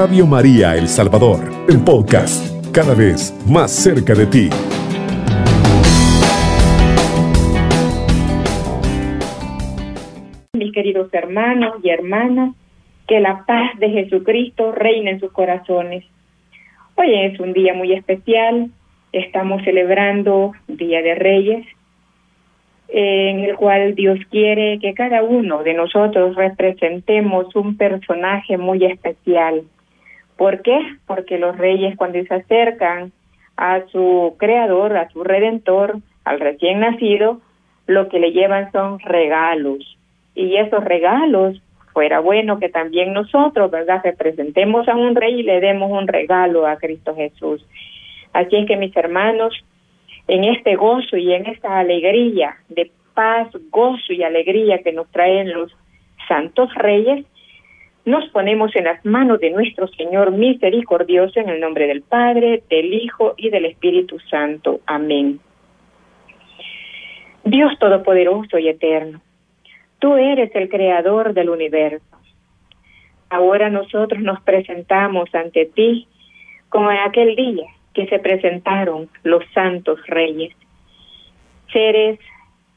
Radio María El Salvador, el podcast, cada vez más cerca de ti. Mis queridos hermanos y hermanas, que la paz de Jesucristo reine en sus corazones. Hoy es un día muy especial, estamos celebrando Día de Reyes, en el cual Dios quiere que cada uno de nosotros representemos un personaje muy especial. ¿Por qué? Porque los reyes cuando se acercan a su creador, a su redentor, al recién nacido, lo que le llevan son regalos. Y esos regalos, fuera bueno que también nosotros, ¿verdad?, representemos a un rey y le demos un regalo a Cristo Jesús. Así es que mis hermanos, en este gozo y en esta alegría de paz, gozo y alegría que nos traen los santos reyes, nos ponemos en las manos de nuestro Señor misericordioso en el nombre del Padre, del Hijo y del Espíritu Santo. Amén. Dios Todopoderoso y Eterno, tú eres el Creador del universo. Ahora nosotros nos presentamos ante ti como en aquel día que se presentaron los santos reyes, seres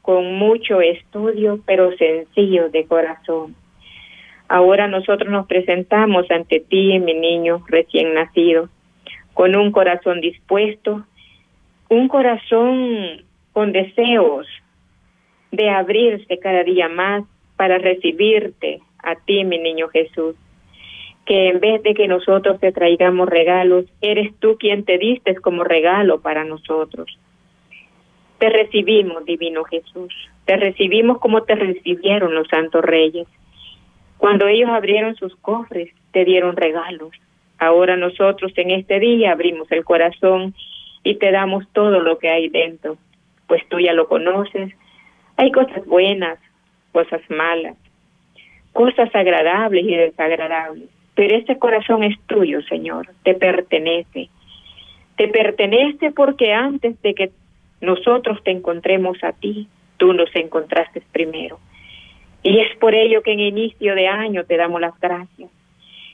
con mucho estudio, pero sencillos de corazón. Ahora nosotros nos presentamos ante ti, mi niño recién nacido, con un corazón dispuesto, un corazón con deseos de abrirse cada día más para recibirte a ti, mi niño Jesús que en vez de que nosotros te traigamos regalos, eres tú quien te diste como regalo para nosotros. Te recibimos, divino Jesús, te recibimos como te recibieron los santos reyes. Cuando ellos abrieron sus cofres, te dieron regalos. Ahora nosotros en este día abrimos el corazón y te damos todo lo que hay dentro, pues tú ya lo conoces. Hay cosas buenas, cosas malas, cosas agradables y desagradables pero ese corazón es tuyo, Señor, te pertenece. Te pertenece porque antes de que nosotros te encontremos a ti, tú nos encontraste primero. Y es por ello que en inicio de año te damos las gracias.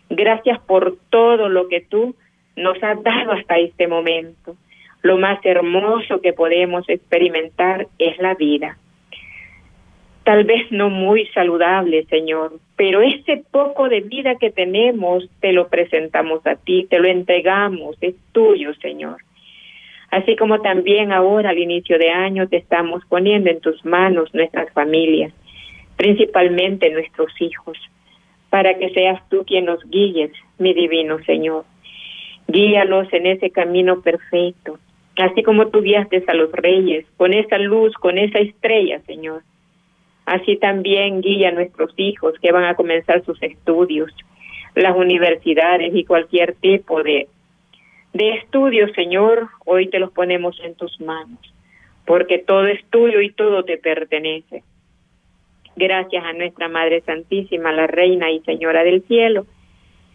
Gracias por todo lo que tú nos has dado hasta este momento. Lo más hermoso que podemos experimentar es la vida tal vez no muy saludable, Señor, pero ese poco de vida que tenemos te lo presentamos a ti, te lo entregamos, es tuyo, Señor. Así como también ahora al inicio de año te estamos poniendo en tus manos nuestras familias, principalmente nuestros hijos, para que seas tú quien nos guíes, mi divino Señor. Guíalos en ese camino perfecto, así como tú guiaste a los reyes, con esa luz, con esa estrella, Señor Así también guía a nuestros hijos que van a comenzar sus estudios, las universidades y cualquier tipo de, de estudios, Señor, hoy te los ponemos en tus manos, porque todo es tuyo y todo te pertenece. Gracias a nuestra Madre Santísima, la Reina y Señora del Cielo,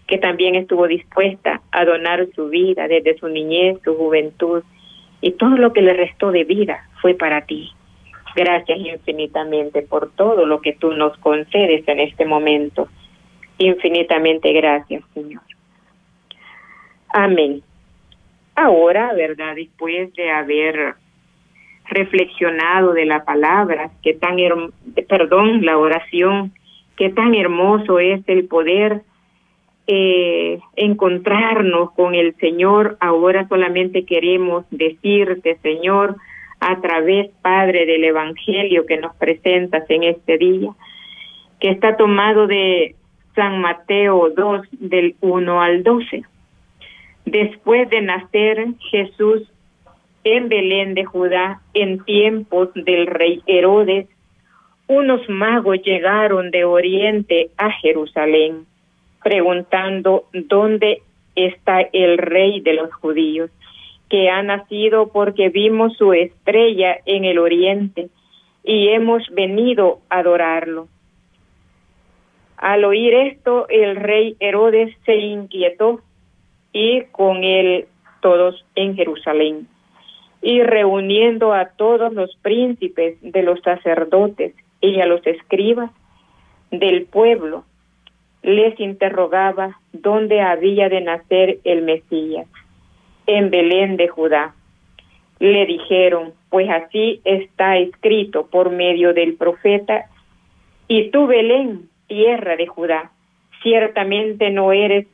que también estuvo dispuesta a donar su vida desde su niñez, su juventud, y todo lo que le restó de vida fue para ti. Gracias infinitamente por todo lo que tú nos concedes en este momento. Infinitamente gracias, Señor. Amén. Ahora, ¿verdad? Después de haber reflexionado de la palabra, que tan, perdón, la oración, que tan hermoso es el poder eh, encontrarnos con el Señor. Ahora solamente queremos decirte, Señor, a través, Padre, del Evangelio que nos presentas en este día, que está tomado de San Mateo 2, del 1 al 12. Después de nacer Jesús en Belén de Judá, en tiempos del rey Herodes, unos magos llegaron de Oriente a Jerusalén, preguntando dónde está el rey de los judíos que ha nacido porque vimos su estrella en el oriente y hemos venido a adorarlo. Al oír esto, el rey Herodes se inquietó y con él todos en Jerusalén. Y reuniendo a todos los príncipes de los sacerdotes y a los escribas del pueblo, les interrogaba dónde había de nacer el Mesías, en Belén de Judá. Le dijeron, pues así está escrito por medio del profeta, y tú Belén, tierra de Judá, ciertamente no eres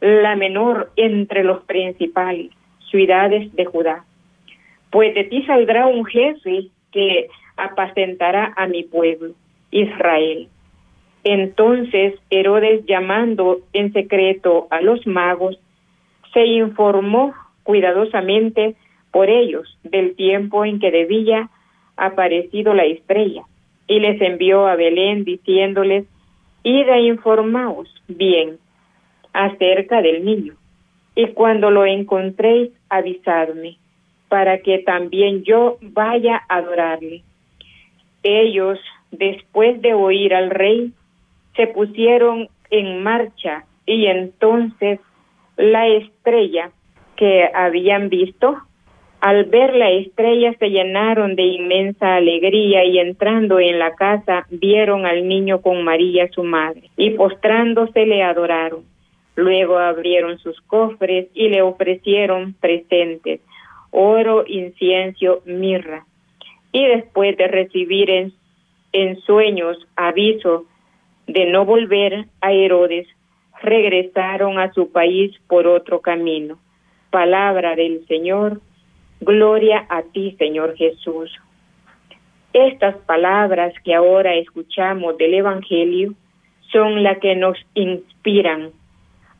la menor entre los principales ciudades de Judá, pues de ti saldrá un jefe que apacentará a mi pueblo, Israel. Entonces Herodes, llamando en secreto a los magos, se informó cuidadosamente por ellos del tiempo en que debía aparecido la estrella, y les envió a Belén diciéndoles, id a informaos bien acerca del niño, y cuando lo encontréis, avisadme, para que también yo vaya a adorarle. Ellos, después de oír al rey, se pusieron en marcha y entonces la estrella que habían visto, al ver la estrella se llenaron de inmensa alegría y entrando en la casa vieron al niño con María su madre y postrándose le adoraron. Luego abrieron sus cofres y le ofrecieron presentes, oro, incienso, mirra y después de recibir en, en sueños aviso de no volver a Herodes, regresaron a su país por otro camino. Palabra del Señor, gloria a ti, Señor Jesús. Estas palabras que ahora escuchamos del Evangelio son las que nos inspiran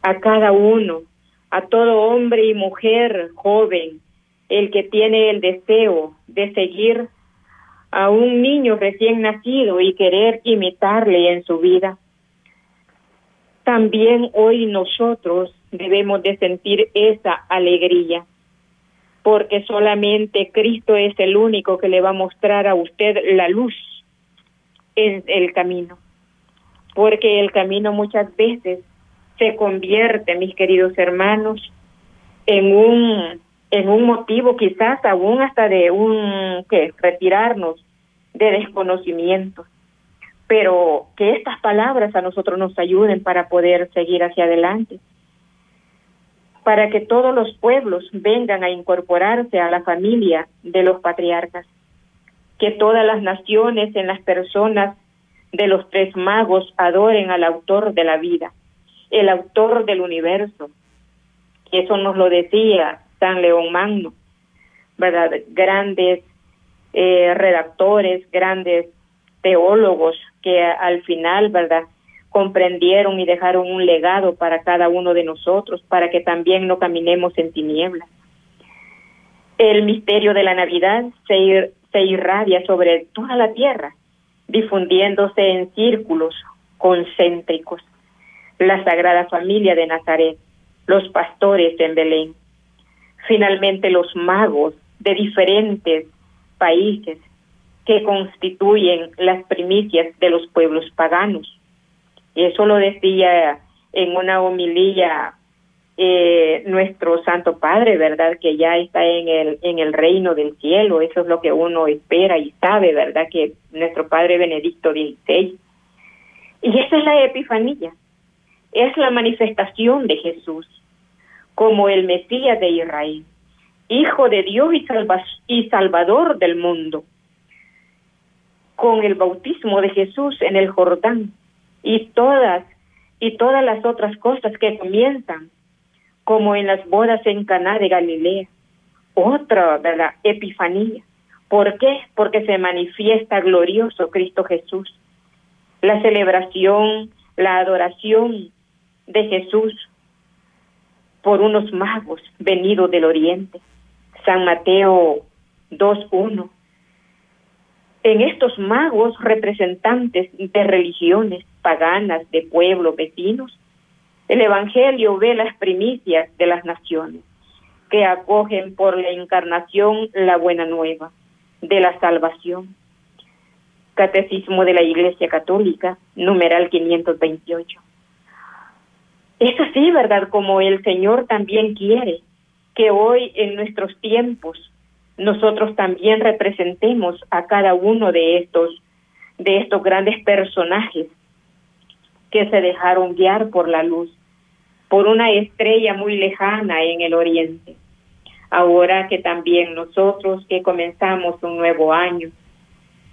a cada uno, a todo hombre y mujer joven, el que tiene el deseo de seguir a un niño recién nacido y querer imitarle en su vida. También hoy nosotros debemos de sentir esa alegría, porque solamente Cristo es el único que le va a mostrar a usted la luz en el camino, porque el camino muchas veces se convierte, mis queridos hermanos, en un en un motivo quizás aún hasta de un que retirarnos de desconocimiento. Pero que estas palabras a nosotros nos ayuden para poder seguir hacia adelante. Para que todos los pueblos vengan a incorporarse a la familia de los patriarcas. Que todas las naciones en las personas de los tres magos adoren al autor de la vida el autor del universo. Eso nos lo decía San León Magno, ¿verdad? Grandes eh, redactores, grandes teólogos que al final, ¿verdad? comprendieron y dejaron un legado para cada uno de nosotros, para que también no caminemos en tinieblas. El misterio de la Navidad se, se irradia sobre toda la tierra, difundiéndose en círculos concéntricos. La Sagrada Familia de Nazaret, los pastores en Belén, finalmente los magos de diferentes países que constituyen las primicias de los pueblos paganos. Eso lo decía en una homilía eh, nuestro Santo Padre, ¿verdad? Que ya está en el, en el reino del cielo. Eso es lo que uno espera y sabe, ¿verdad? Que nuestro Padre Benedicto XVI. Y esa es la epifanía. Es la manifestación de Jesús como el Mesías de Israel, Hijo de Dios y, Salvador del mundo, con el bautismo de Jesús en el Jordán y todas y todas las otras cosas que comienzan, como en las bodas en Caná de Galilea, otra la epifanía. ¿Por qué? Porque se manifiesta glorioso Cristo Jesús. La celebración, la adoración de Jesús por unos magos venidos del oriente. San Mateo 2.1. En estos magos representantes de religiones paganas, de pueblos vecinos, el Evangelio ve las primicias de las naciones que acogen por la encarnación la buena nueva de la salvación. Catecismo de la Iglesia Católica, numeral 528. Es así, ¿verdad? Como el Señor también quiere que hoy en nuestros tiempos nosotros también representemos a cada uno de estos de estos grandes personajes que se dejaron guiar por la luz, por una estrella muy lejana en el oriente. Ahora que también nosotros que comenzamos un nuevo año,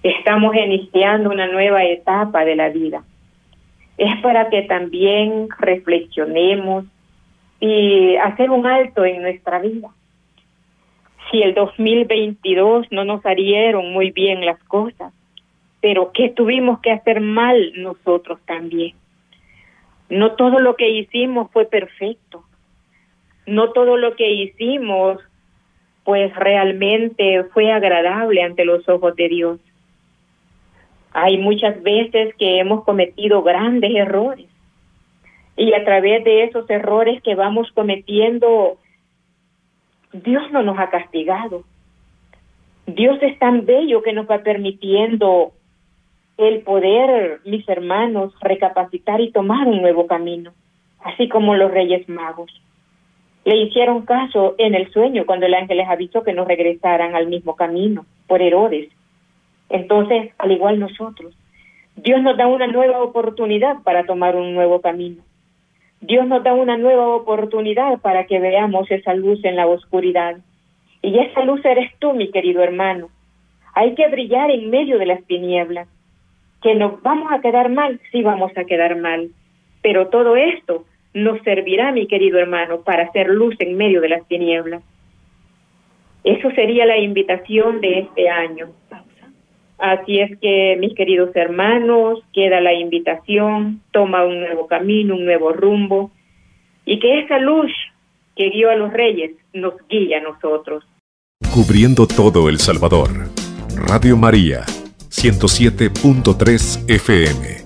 estamos iniciando una nueva etapa de la vida. Es para que también reflexionemos y hacer un alto en nuestra vida. Si el 2022 no nos salieron muy bien las cosas, pero ¿qué tuvimos que hacer mal nosotros también? No todo lo que hicimos fue perfecto. No todo lo que hicimos pues realmente fue agradable ante los ojos de Dios. Hay muchas veces que hemos cometido grandes errores y a través de esos errores que vamos cometiendo, Dios no nos ha castigado. Dios es tan bello que nos va permitiendo el poder, mis hermanos, recapacitar y tomar un nuevo camino, así como los reyes magos. Le hicieron caso en el sueño cuando el ángel les avisó que no regresaran al mismo camino por Herodes. Entonces, al igual nosotros, Dios nos da una nueva oportunidad para tomar un nuevo camino. Dios nos da una nueva oportunidad para que veamos esa luz en la oscuridad. Y esa luz eres tú, mi querido hermano. Hay que brillar en medio de las tinieblas. Que nos vamos a quedar mal, sí vamos a quedar mal. Pero todo esto nos servirá, mi querido hermano, para hacer luz en medio de las tinieblas. Eso sería la invitación de este año. Así es que, mis queridos hermanos, queda la invitación, toma un nuevo camino, un nuevo rumbo, y que esa luz que guió a los reyes nos guíe a nosotros. Cubriendo todo El Salvador. Radio María, 107.3 FM.